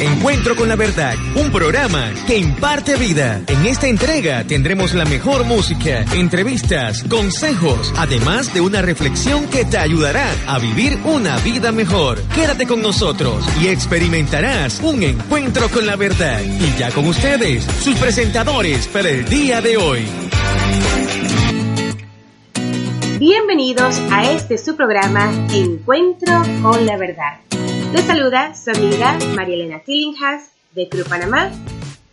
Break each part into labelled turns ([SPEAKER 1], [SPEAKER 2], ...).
[SPEAKER 1] Encuentro con la verdad, un programa que imparte vida. En esta entrega tendremos la mejor música, entrevistas, consejos, además de una reflexión que te ayudará a vivir una vida mejor. Quédate con nosotros y experimentarás un encuentro con la verdad. Y ya con ustedes, sus presentadores para el día de hoy.
[SPEAKER 2] Bienvenidos a este su programa Encuentro con la verdad. Les saluda su amiga María Elena de Cruz Panamá,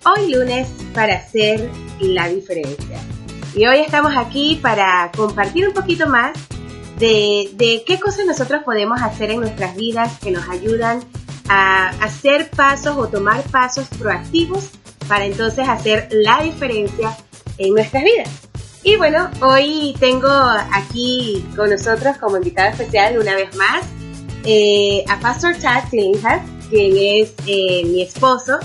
[SPEAKER 2] hoy lunes para hacer la diferencia. Y hoy estamos aquí para compartir un poquito más de, de qué cosas nosotros podemos hacer en nuestras vidas que nos ayudan a hacer pasos o tomar pasos proactivos para entonces hacer la diferencia en nuestras vidas. Y bueno, hoy tengo aquí con nosotros como invitado especial una vez más eh, a Pastor Chad Tillingham, quien es eh, mi esposo,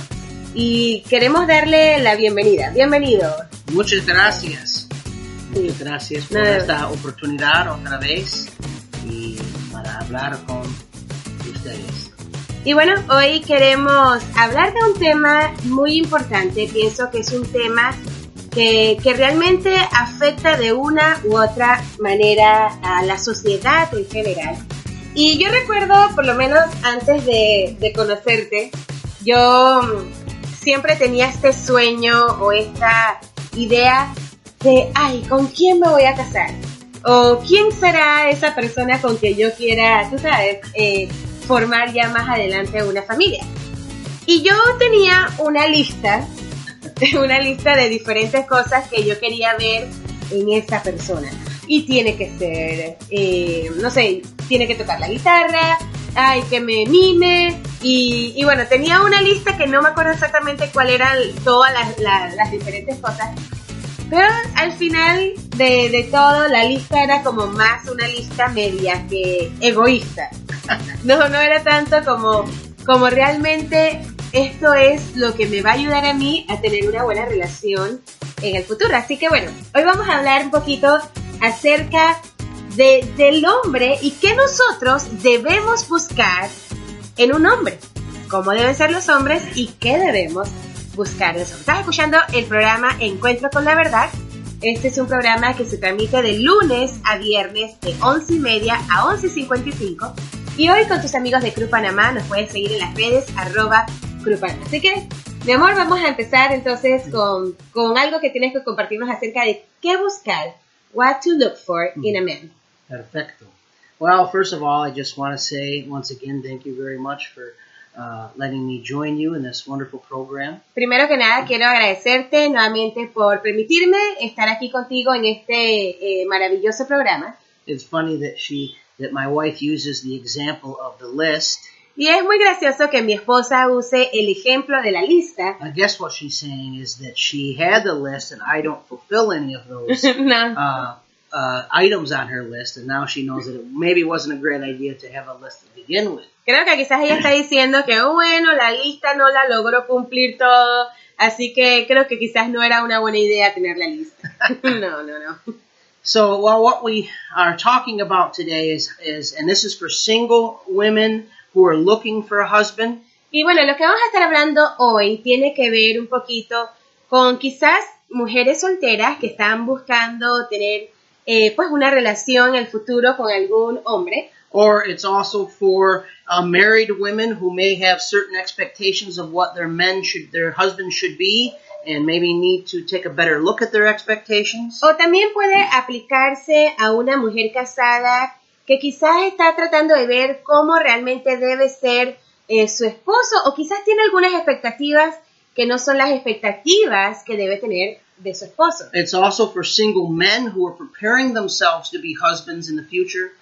[SPEAKER 2] y queremos darle la bienvenida. Bienvenido.
[SPEAKER 3] Muchas gracias. Muchas gracias por esta oportunidad otra vez y para hablar con ustedes.
[SPEAKER 2] Y bueno, hoy queremos hablar de un tema muy importante. Pienso que es un tema que, que realmente afecta de una u otra manera a la sociedad en general. Y yo recuerdo, por lo menos antes de, de conocerte, yo mm, siempre tenía este sueño o esta idea de, ay, ¿con quién me voy a casar? O quién será esa persona con que yo quiera, tú sabes, eh, formar ya más adelante una familia. Y yo tenía una lista, una lista de diferentes cosas que yo quería ver en esa persona. Y tiene que ser, eh, no sé, tiene que tocar la guitarra, ay, que me mime. Y, y bueno, tenía una lista que no me acuerdo exactamente cuál eran todas las, las- las diferentes cosas. Pero al final de, de todo, la lista era como más una lista media que egoísta. No, no era tanto como, como realmente esto es lo que me va a ayudar a mí a tener una buena relación en el futuro. Así que bueno, hoy vamos a hablar un poquito acerca de, del hombre y qué nosotros debemos buscar en un hombre. Cómo deben ser los hombres y qué debemos buscar en los. Estás escuchando el programa Encuentro con la Verdad. Este es un programa que se transmite de lunes a viernes de 11 y media a 11.55. Y hoy con tus amigos de Cruz Panamá nos puedes seguir en las redes arroba Cruz Panamá. Así que, mi amor, vamos a empezar entonces con, con algo que tienes que compartirnos acerca de qué buscar. What to look for in a man.
[SPEAKER 3] Perfecto. Well, first of all, I just want to say once again, thank you very much for uh, letting me join you in this wonderful program.
[SPEAKER 2] Primero que nada, quiero agradecerte nuevamente por permitirme estar aquí contigo en este eh, maravilloso programa.
[SPEAKER 3] It's funny that she, that my wife uses the example of the list.
[SPEAKER 2] Y es muy gracioso que mi esposa use el ejemplo de la lista.
[SPEAKER 3] I guess what she's saying is that she had the list and I don't fulfill any of those
[SPEAKER 2] No.
[SPEAKER 3] uh, uh, items on her list, and now she knows that it maybe wasn't a great idea to have a list to begin with.
[SPEAKER 2] Creo que quizás ella está diciendo que, oh, bueno, la lista no la logró cumplir todo, así que creo que quizás no era una buena idea tener la lista. No, no, no.
[SPEAKER 3] So, well, what we are talking about today is, is, and this is for single women who are looking for a husband.
[SPEAKER 2] Y bueno, lo que vamos a estar hablando hoy tiene que ver un poquito con quizás mujeres solteras que están buscando tener eh, pues una relación en el futuro con algún hombre.
[SPEAKER 3] Or it's also for uh, married women who may have certain expectations of what their men should, their husbands should be, and maybe need to take a better look at their expectations.
[SPEAKER 2] O también puede aplicarse a una mujer casada que quizás está tratando de ver cómo realmente debe ser eh, su esposo o quizás tiene algunas expectativas que no son las expectativas que debe tener de su esposo.
[SPEAKER 3] It's also for single men who are preparing themselves to be husbands in the future.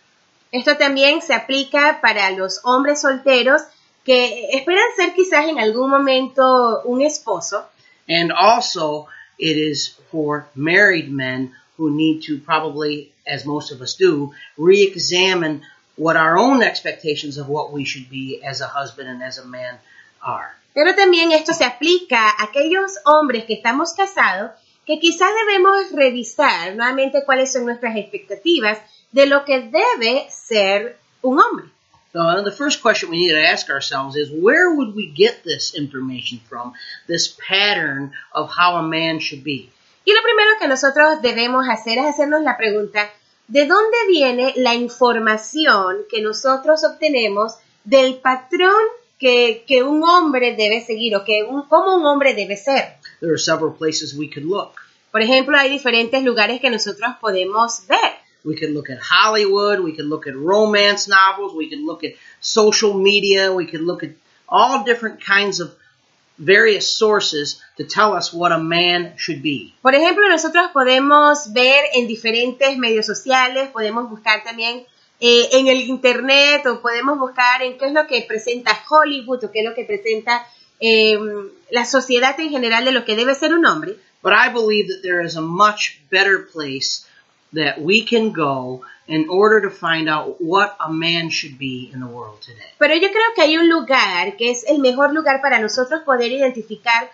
[SPEAKER 2] Esto también se aplica para los hombres solteros que esperan ser quizás en algún momento un esposo.
[SPEAKER 3] And also, it is for married men who need to probably, as most of us do, re-examine what our own expectations of what we should be as a husband and as a man are.
[SPEAKER 2] Pero también esto se aplica a aquellos hombres que estamos casados que quizás debemos revisar nuevamente cuáles son nuestras expectativas de lo que debe ser un hombre.
[SPEAKER 3] So the first question we need to ask ourselves is where would we get this information from, this pattern of how a man should be?
[SPEAKER 2] Y lo primero que nosotros debemos hacer es hacernos la pregunta, ¿de dónde viene la información que nosotros obtenemos del patrón que, que un hombre debe seguir o que un, cómo un hombre debe ser?
[SPEAKER 3] There are several places we could look.
[SPEAKER 2] Por ejemplo, hay diferentes lugares que nosotros podemos ver.
[SPEAKER 3] We could look at Hollywood, we could look at romance novels, we could look at social media, we could look at all different kinds of various sources to tell us what a man should be.
[SPEAKER 2] Por ejemplo, nosotros podemos ver en diferentes medios sociales, podemos buscar también eh, en el internet o podemos buscar en qué es lo que presenta Hollywood o qué es lo que presenta eh, la sociedad en general de lo que debe ser un hombre.
[SPEAKER 3] But I believe that there is a much better place that we can go in order to find out what a man should be in the world today.
[SPEAKER 2] Pero yo creo que hay un lugar que es el mejor lugar para nosotros poder identificar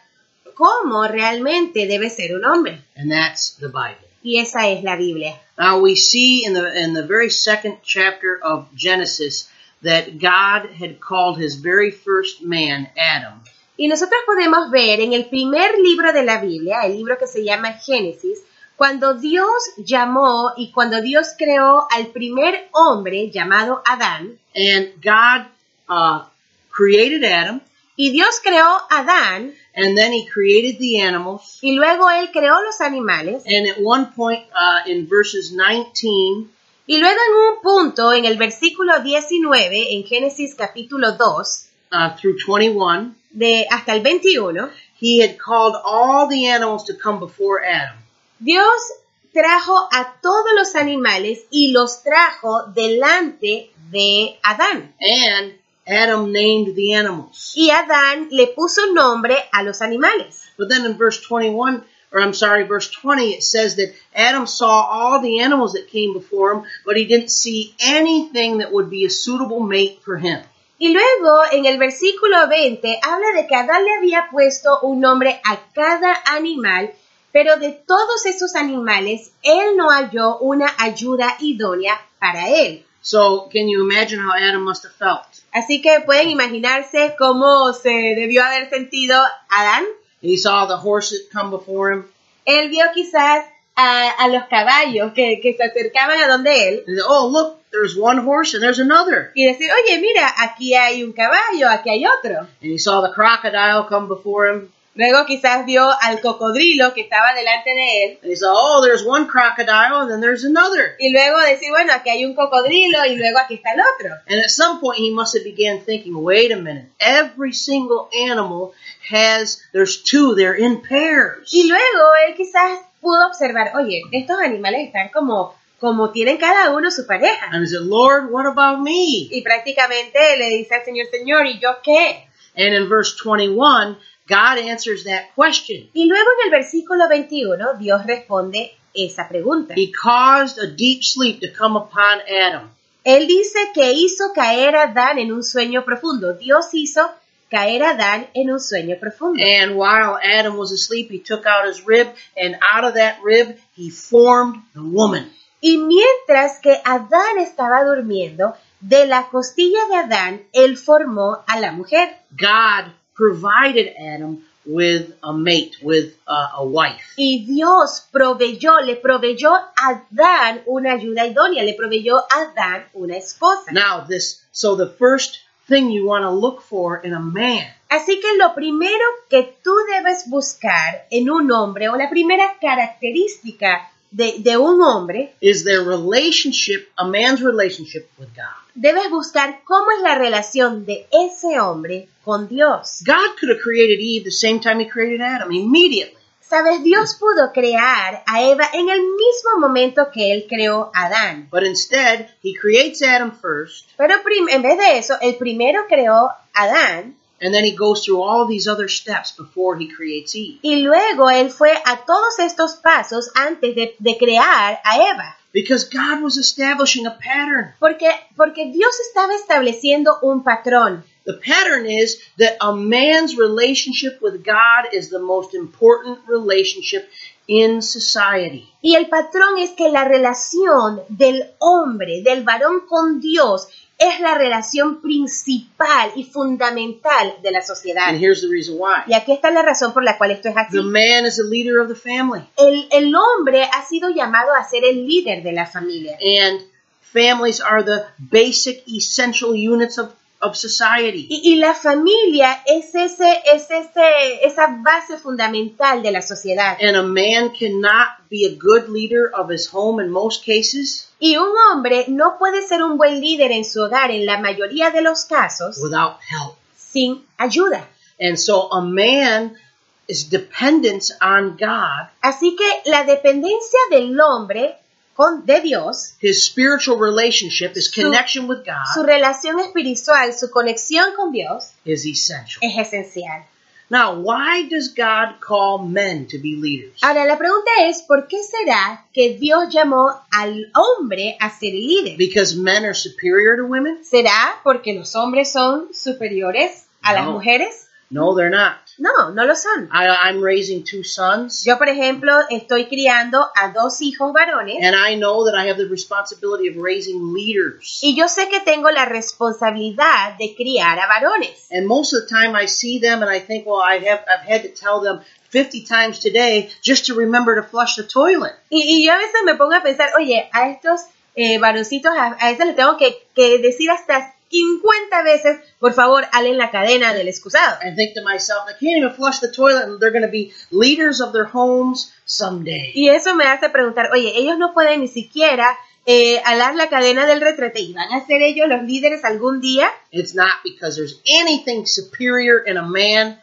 [SPEAKER 2] cómo realmente debe ser un hombre.
[SPEAKER 3] And that's the Bible.
[SPEAKER 2] Y esa es la Biblia.
[SPEAKER 3] Now we see in the in the very second chapter of Genesis that God had called his very first man Adam.
[SPEAKER 2] Y nosotros podemos ver en el primer libro de la Biblia, el libro que se llama Génesis, cuando Dios llamó y cuando Dios creó al primer hombre llamado Adán,
[SPEAKER 3] And God uh, created Adam,
[SPEAKER 2] y Dios creó a Adán,
[SPEAKER 3] and then he created the animals.
[SPEAKER 2] y luego él creó los animales,
[SPEAKER 3] And at one point uh, in verses 19,
[SPEAKER 2] y luego en un punto, en el versículo 19, en Génesis capítulo 2,
[SPEAKER 3] uh, through 21,
[SPEAKER 2] de hasta el 21,
[SPEAKER 3] he had called all the animals to come before Adam.
[SPEAKER 2] Dios trajo a todos los animales y los trajo delante de Adán.
[SPEAKER 3] And Adam named the animals.
[SPEAKER 2] Y Adán le puso nombre a los animales.
[SPEAKER 3] But then in verse 21, or I'm sorry, verse 20, it says that Adam saw all the animals that came before him, but he didn't see anything that would be a suitable mate for him.
[SPEAKER 2] Y luego en el versículo 20 habla de que Adán le había puesto un nombre a cada animal, pero de todos esos animales él no halló una ayuda idónea para él.
[SPEAKER 3] So can you imagine how Adam must have felt?
[SPEAKER 2] Así que pueden imaginarse cómo se debió haber sentido Adán.
[SPEAKER 3] He saw the horses come before him.
[SPEAKER 2] Él vio quizás a, a los caballos que, que se acercaban a donde él
[SPEAKER 3] said, oh, look, there's one horse and there's another.
[SPEAKER 2] y decir, oye, mira, aquí hay un caballo, aquí hay otro.
[SPEAKER 3] And he saw the crocodile come before him.
[SPEAKER 2] Luego quizás vio al cocodrilo que estaba delante de él
[SPEAKER 3] And he oh, there's one crocodile and then there's another.
[SPEAKER 2] y luego decir, bueno, aquí hay un cocodrilo y luego aquí está el otro.
[SPEAKER 3] And at some point he must have began thinking, wait a minute, every single animal has, there's two, they're in pairs.
[SPEAKER 2] Y luego él quizás pudo observar, oye, estos animales están como, como tienen cada uno su pareja.
[SPEAKER 3] And he said, Lord, what about me?
[SPEAKER 2] Y prácticamente le dice al Señor, Señor, ¿y yo qué?
[SPEAKER 3] And in verse 21, God answers that question.
[SPEAKER 2] Y luego en el versículo 21 Dios responde esa pregunta.
[SPEAKER 3] He caused a deep sleep to come upon Adam.
[SPEAKER 2] Él dice que hizo caer a Adán en un sueño profundo. Dios hizo caer a Adán en un sueño profundo.
[SPEAKER 3] And while Adam was asleep, he took out his rib, and out of that rib, he formed the woman.
[SPEAKER 2] Y mientras que Adán estaba durmiendo, de la costilla de Adán, él formó a la mujer.
[SPEAKER 3] God provided Adam with a mate, with uh, a wife.
[SPEAKER 2] Y Dios proveyó, le proveyó a Adán una ayuda idónea, le proveyó a Adán una esposa.
[SPEAKER 3] Now, this, so the first thing you want to look for in a man
[SPEAKER 2] Así que lo primero que tú debes buscar en un hombre, o la primera característica de, de un hombre,
[SPEAKER 3] is their relationship, a man's relationship with God.
[SPEAKER 2] debes buscar cómo es la relación de ese hombre con Dios.
[SPEAKER 3] God could have created Eve the same time he created Adam, immediately.
[SPEAKER 2] Sabes, Dios pudo crear a Eva en el mismo momento que él creó a Adán.
[SPEAKER 3] But instead, he creates Adam first,
[SPEAKER 2] Pero en vez de eso, el primero creó Adán
[SPEAKER 3] and then he goes through all these other steps before he creates Eve.
[SPEAKER 2] y luego él fue a todos estos pasos antes de, de crear a Eva.
[SPEAKER 3] Because God was establishing a pattern.
[SPEAKER 2] Porque, porque Dios estaba estableciendo un patrón.
[SPEAKER 3] The pattern is that a man's relationship with God is the most important relationship in society.
[SPEAKER 2] Y el patrón es que la relación del hombre, del varón con Dios, es la relación principal y fundamental de la sociedad.
[SPEAKER 3] And here's the reason why.
[SPEAKER 2] Y aquí está la razón por la cual esto es así.
[SPEAKER 3] The man is the leader of the family.
[SPEAKER 2] El, el hombre ha sido llamado a ser el líder de la familia.
[SPEAKER 3] And families are the basic essential units of, of society.
[SPEAKER 2] Y, y la familia es, ese, es ese, esa base fundamental de la sociedad.
[SPEAKER 3] And a man cannot be a good leader of his home in most cases
[SPEAKER 2] Y un hombre no puede ser un buen líder en su hogar en la mayoría de los casos
[SPEAKER 3] without help.
[SPEAKER 2] sin ayuda.
[SPEAKER 3] And so a man is dependent on God.
[SPEAKER 2] Así que la dependencia del hombre con, de Dios,
[SPEAKER 3] His spiritual relationship, his
[SPEAKER 2] Su-
[SPEAKER 3] connection with
[SPEAKER 2] su
[SPEAKER 3] God
[SPEAKER 2] relación espiritual, su conexión con Dios
[SPEAKER 3] is essential.
[SPEAKER 2] es esencial.
[SPEAKER 3] Now, why does God call men to be leaders?
[SPEAKER 2] Ahora la pregunta es, ¿por qué será que Dios llamó al hombre a ser líder?
[SPEAKER 3] Because men are superior to women?
[SPEAKER 2] ¿Será porque los hombres son superiores a las mujeres?
[SPEAKER 3] No, they're not.
[SPEAKER 2] No, no lo son.
[SPEAKER 3] I, I'm raising two sons,
[SPEAKER 2] Yo, por ejemplo, estoy criando a dos hijos varones
[SPEAKER 3] and I know that I have the responsibility of raising leaders.
[SPEAKER 2] y yo sé que tengo la responsabilidad de criar a varones.
[SPEAKER 3] And most of the time I see them and I think, well, I have, I've had to tell them 50 times today just to remember to flush the toilet.
[SPEAKER 2] Y, y yo a veces me pongo a pensar, oye, a estos eh, varoncitos, a, a les tengo que, que decir hasta 50 veces, por favor, alen la cadena del excusado.
[SPEAKER 3] I think to myself, they can't even flush the toilet and they're going to be leaders of their homes someday.
[SPEAKER 2] Y eso me hace preguntar, oye, ellos no pueden ni siquiera eh, alar la cadena del retrete y van a ser ellos los líderes algún día.
[SPEAKER 3] It's not because there's anything superior in a man.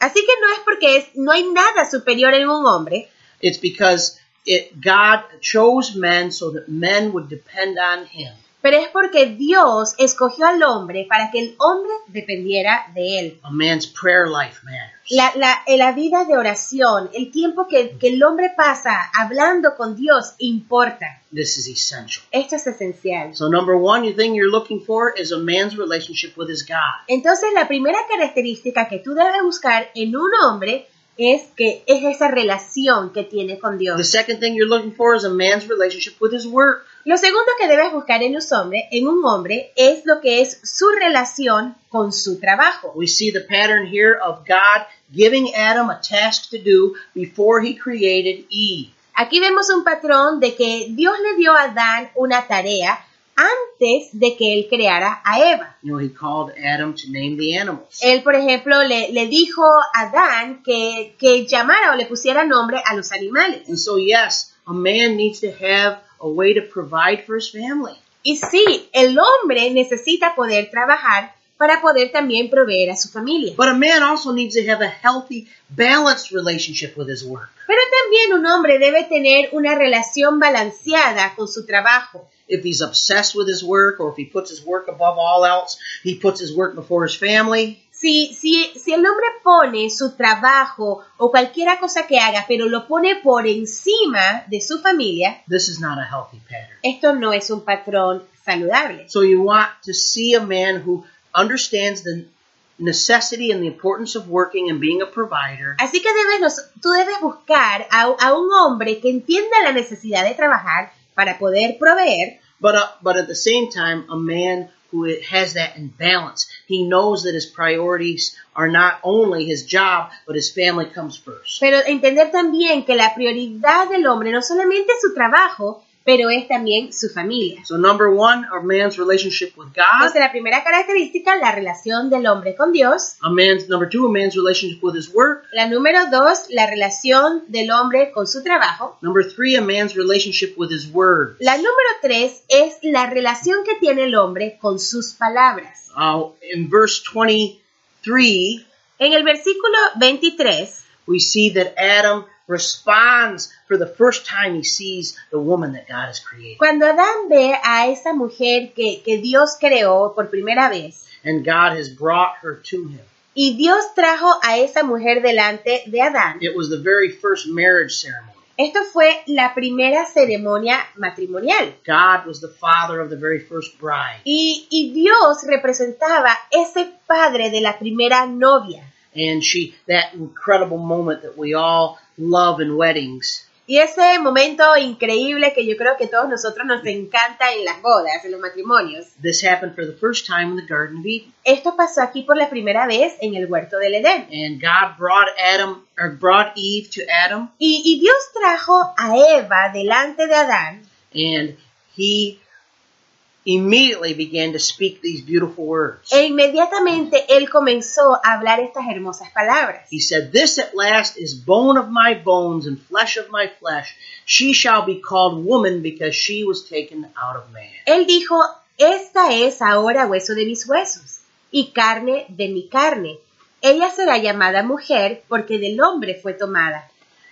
[SPEAKER 2] Así que no es porque es, no hay nada superior en un hombre,
[SPEAKER 3] It's because it, God chose men so that men would depend on him.
[SPEAKER 2] Pero es porque Dios escogió al hombre para que el hombre dependiera de él.
[SPEAKER 3] A man's prayer life matters.
[SPEAKER 2] La, la, eh, la vida de oración, el tiempo que, que el hombre pasa hablando con Dios importa.
[SPEAKER 3] This is essential.
[SPEAKER 2] Esto es esencial.
[SPEAKER 3] So number one, the thing you're looking for is a man's relationship with his God.
[SPEAKER 2] Entonces, la primera característica que tú debes buscar en un hombre es que es esa relación que tiene con
[SPEAKER 3] The
[SPEAKER 2] Dios.
[SPEAKER 3] second thing you're looking for is a man's relationship with his work.
[SPEAKER 2] Lo segundo que debes buscar en un hombre, en un hombre, es lo que es su relación con su trabajo.
[SPEAKER 3] We see the pattern here of God giving Adam a task to do before he created Eve.
[SPEAKER 2] Aquí vemos un patrón de que Dios le dio a Adán una tarea antes de que él creara a Eva.
[SPEAKER 3] You know, he called Adam to name the animals.
[SPEAKER 2] Él, por ejemplo, le, le dijo a Adán que, que llamara o le pusiera nombre a los animales.
[SPEAKER 3] And so, yes, a man needs to have a way to provide for his family.
[SPEAKER 2] Y sí, el hombre necesita poder trabajar para poder también proveer a su familia.
[SPEAKER 3] But a man also needs to have a healthy, balanced relationship with his work.
[SPEAKER 2] Pero también un hombre debe tener una relación balanceada con su trabajo.
[SPEAKER 3] If he's obsessed with his work or if he puts his work above all else, he puts his work before his family,
[SPEAKER 2] Si, si, si el hombre pone su trabajo o cualquier cosa que haga, pero lo pone por encima de su familia,
[SPEAKER 3] this is not a healthy pattern.
[SPEAKER 2] esto no es un patrón saludable.
[SPEAKER 3] So you want to see a man who understands the necessity and the importance of working and being a provider,
[SPEAKER 2] Así que debes, tú debes buscar a, a un hombre que entienda la necesidad de trabajar para poder proveer,
[SPEAKER 3] but uh, but at the same time, a man who has that in balance. He knows that his priorities are not only his job, but his family comes first.
[SPEAKER 2] pero entender también que la prioridad del hombre no solamente es su trabajo, pero es también su familia.
[SPEAKER 3] So number one, a man's relationship with God.
[SPEAKER 2] Entonces, la primera característica, la relación del hombre con Dios.
[SPEAKER 3] A man's number two, a man's relationship with his work.
[SPEAKER 2] La número dos, la relación del hombre con su trabajo.
[SPEAKER 3] Number three, a man's relationship with his word.
[SPEAKER 2] La número tres es la relación que tiene el hombre con sus palabras.
[SPEAKER 3] Uh, in verse 23,
[SPEAKER 2] En el versículo 23,
[SPEAKER 3] we see that Adam responds for the first time he sees the woman that God has created.
[SPEAKER 2] cuando Adán ve a esa mujer que, que Dios creó por primera vez,
[SPEAKER 3] and God has brought her to him.
[SPEAKER 2] Y Dios trajo a esa mujer delante de Adán.
[SPEAKER 3] It was the very first marriage ceremony.
[SPEAKER 2] Esto fue la primera ceremonia matrimonial.
[SPEAKER 3] God was the father of the very first bride.
[SPEAKER 2] Y, y Dios representaba ese padre de la primera novia.
[SPEAKER 3] And she, that incredible moment that we all love in weddings,
[SPEAKER 2] Y ese momento increíble que yo creo que todos nosotros nos encanta en las bodas, en los matrimonios.
[SPEAKER 3] this happened for the first time in the Garden of Eden.
[SPEAKER 2] Esto pasó aquí por la primera vez en el huerto del Edén.
[SPEAKER 3] And God brought Adam, or brought Eve to Adam,
[SPEAKER 2] Y, y Dios trajo a Eva delante de Adán
[SPEAKER 3] and he immediately began to speak these beautiful words.
[SPEAKER 2] e inmediatamente él comenzó a hablar estas hermosas palabras.
[SPEAKER 3] He said, This at last is bone of my bones and flesh of my flesh. She shall be called woman because she was taken out of man.
[SPEAKER 2] Él dijo, esta es ahora hueso de mis huesos y carne de mi carne. Ella será llamada mujer porque del hombre fue tomada.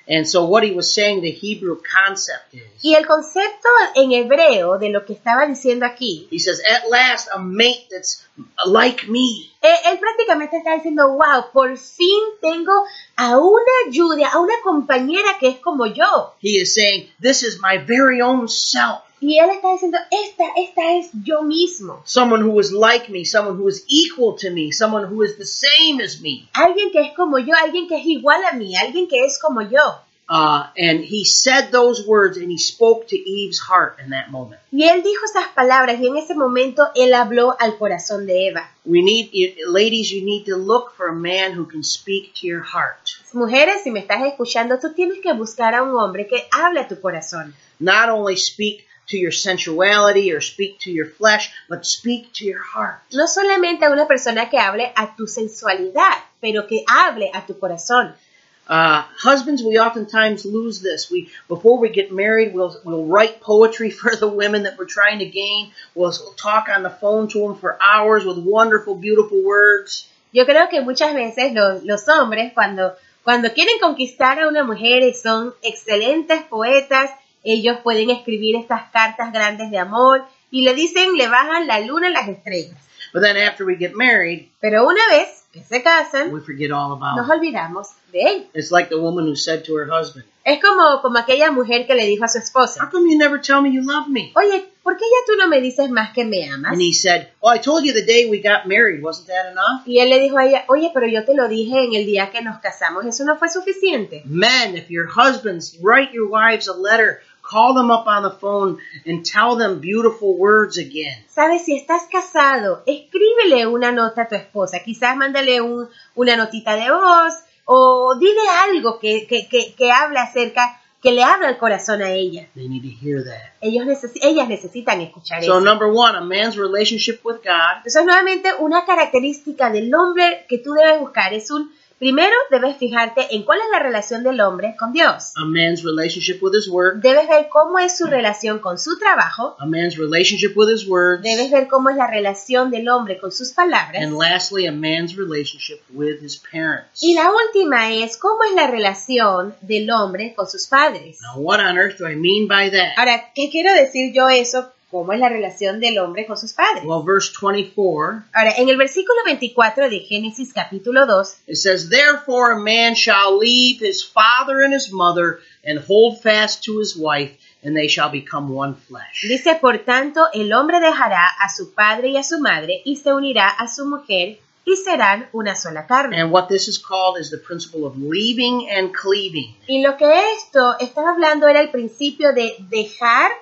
[SPEAKER 3] And so, what he was saying, the Hebrew concept is,
[SPEAKER 2] Y el concepto en hebreo de lo que estaba diciendo aquí,
[SPEAKER 3] he says, At last, a mate that's like me.
[SPEAKER 2] eh, él prácticamente está diciendo, wow, por fin tengo a una ayuda, a una compañera que es como yo.
[SPEAKER 3] He is saying, This is my very own self.
[SPEAKER 2] Y él está diciendo, esta, esta es yo mismo.
[SPEAKER 3] Someone who is like me, someone who is equal to me, someone who is the same as me.
[SPEAKER 2] Alguien que es como yo, alguien que es igual a mí, alguien que es como yo.
[SPEAKER 3] Uh, and he said those words and he spoke to Eve's heart in that moment.
[SPEAKER 2] Y él dijo esas palabras y en ese momento él habló al corazón de Eva.
[SPEAKER 3] We need, ladies, you need to look for a man who can speak to your heart.
[SPEAKER 2] Mujeres, si me estás escuchando, tú tienes que buscar a un hombre que hable a tu corazón.
[SPEAKER 3] Not only speak to your sensuality or speak to your flesh, but speak to your heart.
[SPEAKER 2] No solamente a una persona que hable a tu sensualidad, pero que hable a tu corazón.
[SPEAKER 3] Uh, husbands, we oftentimes lose this. We before we get married, we'll we'll write poetry for the women that we're trying to gain. We'll, talk on the phone to them for hours with wonderful, beautiful words.
[SPEAKER 2] Yo creo que muchas veces los, los hombres, cuando, cuando quieren conquistar a una mujer y son excelentes poetas, ellos pueden escribir estas cartas grandes de amor y le dicen, le bajan la luna a las estrellas.
[SPEAKER 3] But then after we get married,
[SPEAKER 2] Pero una vez que se casan,
[SPEAKER 3] we forget all about
[SPEAKER 2] nos olvidamos de él.
[SPEAKER 3] It's like the woman who said to her husband,
[SPEAKER 2] Es como, como aquella mujer que le dijo a su
[SPEAKER 3] "How
[SPEAKER 2] esposa,
[SPEAKER 3] come you never tell me you love me?"
[SPEAKER 2] oye, ¿por qué ya tú no me dices más que me amas?
[SPEAKER 3] And he said, "Oh, I told you the day we got married. Wasn't that enough?"
[SPEAKER 2] Y él le dijo a ella, oye, pero yo te lo dije en el día que nos casamos, ¿eso no fue suficiente?
[SPEAKER 3] Men, if your husbands write your wives a letter, call them up on the phone and tell them beautiful words again.
[SPEAKER 2] Sabes, si estás casado, escríbele una nota a tu esposa, quizás mándale un- una notita de voz o dile algo que, que, que, que hable acerca, que le hable al corazón a ella.
[SPEAKER 3] They need to hear that.
[SPEAKER 2] Ellos necesi- ellas necesitan escuchar
[SPEAKER 3] So,
[SPEAKER 2] eso.
[SPEAKER 3] number one, a man's relationship with God
[SPEAKER 2] Entonces, nuevamente, una característica del hombre que tú debes buscar es un, primero debes fijarte en cuál es la relación del hombre con Dios.
[SPEAKER 3] a man's relationship with his work,
[SPEAKER 2] Debes ver cómo es su relación con su trabajo,
[SPEAKER 3] a man's relationship with his words,
[SPEAKER 2] debes ver cómo es la relación del hombre con sus palabras.
[SPEAKER 3] and lastly, a man's relationship with his parents.
[SPEAKER 2] Y la última es cómo es la relación del hombre con sus padres.
[SPEAKER 3] Now, what on earth do I mean by that?
[SPEAKER 2] Ahora, ¿qué quiero decir yo eso? ¿Cómo es la relación del hombre con sus padres?
[SPEAKER 3] Well, verse 24,
[SPEAKER 2] Ahora, en el versículo 24 de Génesis capítulo 2,
[SPEAKER 3] it says, Therefore a man shall leave his father and his mother and hold fast to his wife, and they shall become one flesh.
[SPEAKER 2] dice, por tanto, el hombre dejará a su padre y a su madre y se unirá a su mujer y serán una sola carne.
[SPEAKER 3] And what this is called is the principle of leaving and cleaving.
[SPEAKER 2] Y lo que esto estaba hablando era el principio de dejar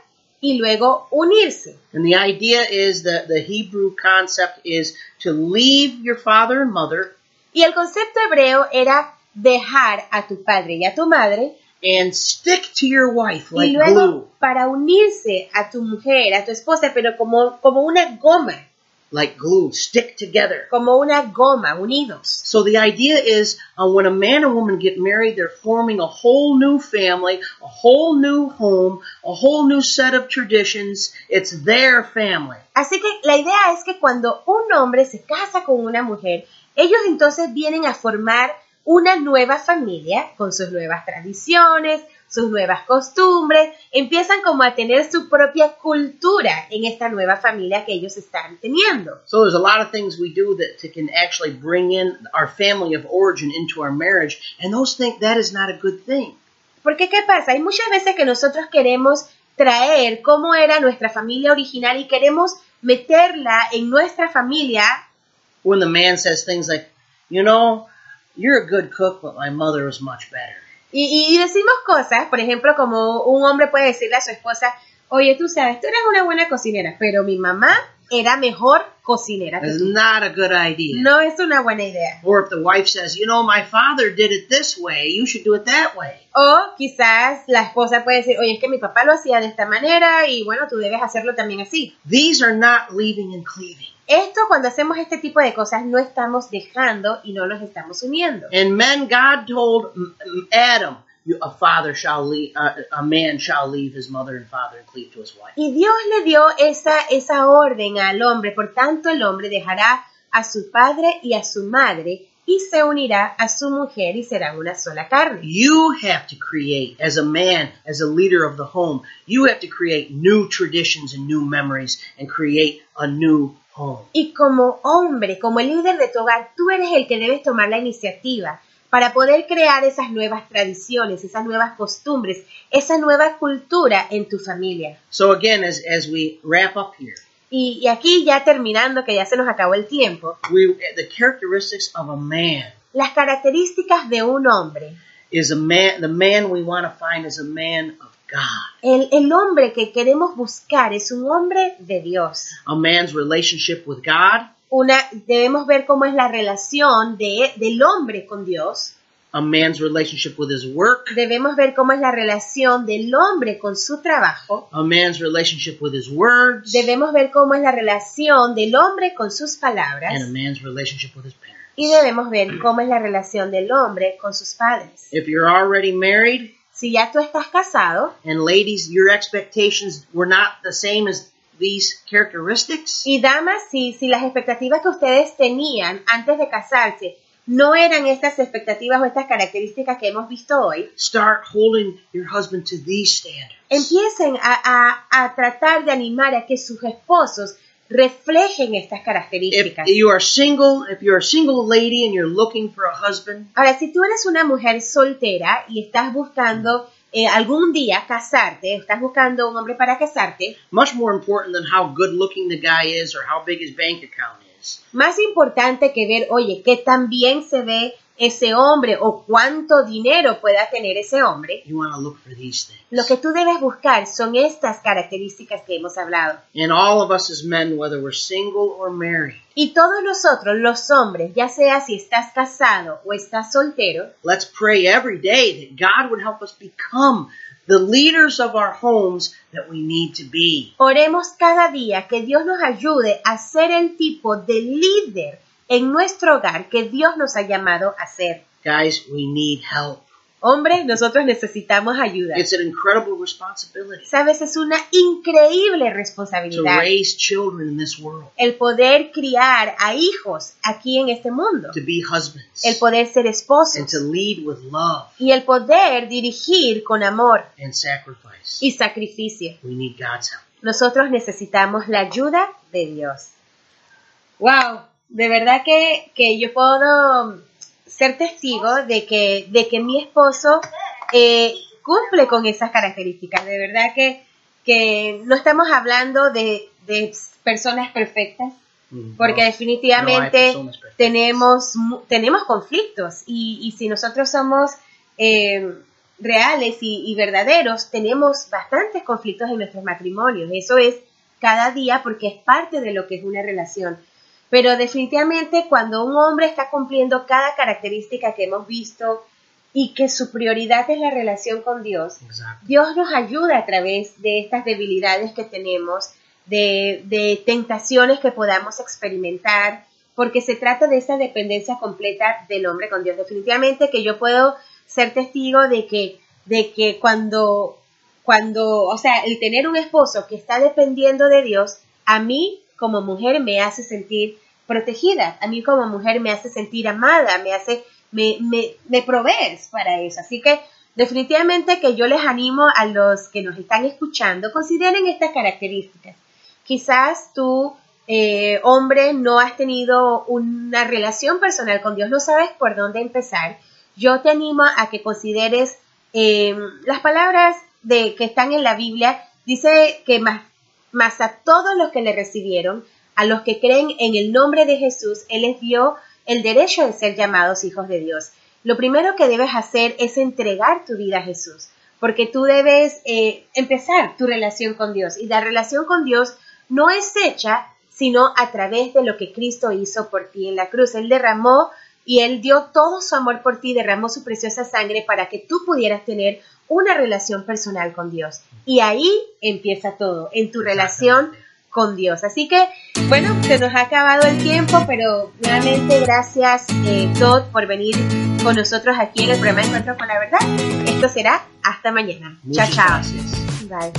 [SPEAKER 2] y luego unirse.
[SPEAKER 3] And the idea is that the Hebrew concept is to leave your father and mother
[SPEAKER 2] Y el concepto hebreo era dejar a tu padre y a tu madre
[SPEAKER 3] and stick to your wife
[SPEAKER 2] y
[SPEAKER 3] like
[SPEAKER 2] luego
[SPEAKER 3] glue.
[SPEAKER 2] para unirse a tu mujer, a tu esposa, pero como, como una goma,
[SPEAKER 3] Like glue, stick together.
[SPEAKER 2] como una goma, unidos.
[SPEAKER 3] So the idea is uh, when a man and woman get married, they're forming a whole new family, a whole new home, a whole new set of traditions. It's their family.
[SPEAKER 2] Así que la idea es que cuando un hombre se casa con una mujer, ellos entonces vienen a formar una nueva familia con sus nuevas tradiciones, sus nuevas costumbres, empiezan como a tener su propia cultura en esta nueva familia que ellos están teniendo.
[SPEAKER 3] So there's a lot of things we do that to, can actually bring in our family of origin into our marriage, and those think that is not a good thing.
[SPEAKER 2] Porque ¿qué pasa? Hay muchas veces que nosotros queremos traer cómo era nuestra familia original y queremos meterla en nuestra familia
[SPEAKER 3] When the man says things like, you know, you're a good cook, but my mother was much better.
[SPEAKER 2] Y, y- decimos cosas, por ejemplo, como un hombre puede decirle a su esposa, oye, tú sabes, tú eres una buena cocinera, pero mi mamá era mejor cocinera
[SPEAKER 3] It's not a good idea.
[SPEAKER 2] No es una buena idea.
[SPEAKER 3] Or if the wife says, you know, my father did it this way, you should do it that way.
[SPEAKER 2] O quizás la esposa puede decir, oye, es que mi papá lo hacía de esta manera y bueno, tú debes hacerlo también así.
[SPEAKER 3] These are not leaving and cleaving.
[SPEAKER 2] Esto cuando hacemos este tipo de cosas no estamos dejando y no nos estamos uniendo.
[SPEAKER 3] And men, God told Adam, a father shall leave, a man shall leave his mother and father and cleave to his wife.
[SPEAKER 2] Y Dios le dio esa, esa orden al hombre, por tanto el hombre dejará a su padre y a su madre y se unirá a su mujer y serán una sola carne.
[SPEAKER 3] You have to create, as a man, as a leader of the home, you have to create new traditions and new memories and create a new home.
[SPEAKER 2] Y como hombre, como el líder de tu hogar, tú eres el que debes tomar la iniciativa para poder crear esas nuevas tradiciones, esas nuevas costumbres, esa nueva cultura en tu familia.
[SPEAKER 3] So again, as, as we wrap up here,
[SPEAKER 2] Y, y aquí ya terminando, que ya se nos acabó el tiempo,
[SPEAKER 3] we, the characteristics of a man
[SPEAKER 2] las características de un hombre.
[SPEAKER 3] is a man, the man we want to find is a man of.
[SPEAKER 2] El, el hombre que queremos buscar es un hombre de Dios.
[SPEAKER 3] A man's relationship with God,
[SPEAKER 2] Una, debemos ver cómo es la relación de, del hombre con Dios.
[SPEAKER 3] a man's relationship with his work,
[SPEAKER 2] Debemos ver cómo es la relación del hombre con su trabajo.
[SPEAKER 3] a man's relationship with his words,
[SPEAKER 2] Debemos ver cómo es la relación del hombre con sus palabras.
[SPEAKER 3] and a man's relationship with his parents.
[SPEAKER 2] Y debemos ver cómo es la relación del hombre con sus padres.
[SPEAKER 3] If you're already married,
[SPEAKER 2] Si ya tú estás casado
[SPEAKER 3] and ladies, your expectations were not the same as these characteristics,
[SPEAKER 2] y damas, si, si las expectativas que ustedes tenían antes de casarse no eran estas expectativas o estas características que hemos visto hoy,
[SPEAKER 3] start holding your husband to these standards.
[SPEAKER 2] empiecen a, a- a tratar de animar a que sus esposos reflejen estas
[SPEAKER 3] If
[SPEAKER 2] características.
[SPEAKER 3] you are single, if you're a single lady and you're looking for a husband,
[SPEAKER 2] Ahora, si tú eres una mujer soltera y estás buscando eh, algún día casarte, estás buscando un hombre para casarte,
[SPEAKER 3] much more important than how good looking the guy is or how big his bank account is,
[SPEAKER 2] más importante que ver, oye, que también se ve ese hombre o cuánto dinero pueda tener ese hombre,
[SPEAKER 3] you want to look for these things.
[SPEAKER 2] lo que tú debes buscar son estas características que hemos hablado.
[SPEAKER 3] And all of us as men, whether we're single or married,
[SPEAKER 2] Y todos nosotros, los hombres, ya sea si estás casado o estás soltero,
[SPEAKER 3] let's pray every day that God would help us become the leaders of our homes that we need to be.
[SPEAKER 2] oremos cada día que Dios nos ayude a ser el tipo de líder en nuestro hogar que Dios nos ha llamado a ser.
[SPEAKER 3] Guys, we need help.
[SPEAKER 2] Hombres, nosotros necesitamos ayuda.
[SPEAKER 3] It's an incredible responsibility
[SPEAKER 2] Sabes, es una increíble
[SPEAKER 3] to
[SPEAKER 2] responsabilidad
[SPEAKER 3] raise children in this world,
[SPEAKER 2] el poder criar a hijos aquí en este mundo,
[SPEAKER 3] to be husbands,
[SPEAKER 2] el poder ser
[SPEAKER 3] and to
[SPEAKER 2] esposos
[SPEAKER 3] lead with love
[SPEAKER 2] y el poder dirigir con amor
[SPEAKER 3] and sacrifice.
[SPEAKER 2] y sacrificio.
[SPEAKER 3] We need God's help.
[SPEAKER 2] Nosotros necesitamos la ayuda de Dios. Wow, de verdad que, que yo puedo ser testigo de que, de que mi esposo eh, cumple con esas características. De verdad que, que no estamos hablando de, de personas perfectas, porque
[SPEAKER 3] No,
[SPEAKER 2] definitivamente tenemos, tenemos conflictos y, y si nosotros somos eh, reales y, y verdaderos, tenemos bastantes conflictos en nuestros matrimonios. Eso es cada día porque es parte de lo que es una relación. Pero definitivamente cuando un hombre está cumpliendo cada característica que hemos visto y que su prioridad es la relación con Dios. Dios nos ayuda a través de estas debilidades que tenemos, de, de tentaciones que podamos experimentar, porque se trata de esa dependencia completa del hombre con Dios. Definitivamente que yo puedo ser testigo de que, de que cuando, cuando, o sea, el tener un esposo que está dependiendo de Dios, a mí como mujer me hace sentir protegida, a mí como mujer me hace sentir amada, me hace, me, me, me provees para eso. Así que definitivamente que yo les animo a los que nos están escuchando, consideren estas características. Quizás tú, eh, hombre, no has tenido una relación personal con Dios, no sabes por dónde empezar. Yo te animo a que consideres eh, las palabras de, que están en la Biblia. Dice que más, más a todos los que le recibieron, a los que creen en el nombre de Jesús, Él les dio el derecho de ser llamados hijos de Dios. Lo primero que debes hacer es entregar tu vida a Jesús, porque tú debes eh, empezar tu relación con Dios y la relación con Dios no es hecha sino a través de lo que Cristo hizo por ti en la cruz. Él derramó y Él dio todo su amor por ti, derramó su preciosa sangre para que tú pudieras tener una relación personal con Dios. Y ahí empieza todo, en tu relación con Dios. Así que, bueno, se nos ha acabado el tiempo, pero nuevamente gracias eh, Todd por venir con nosotros aquí en el programa Encuentro con la Verdad. Esto será hasta mañana. chao, chao. Bye.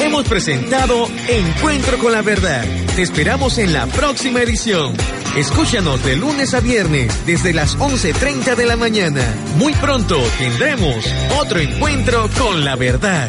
[SPEAKER 1] Hemos presentado Encuentro con la Verdad. Te esperamos en la próxima edición. Escúchanos de lunes a viernes desde las 11.30 de la mañana. Muy pronto tendremos otro encuentro con la verdad.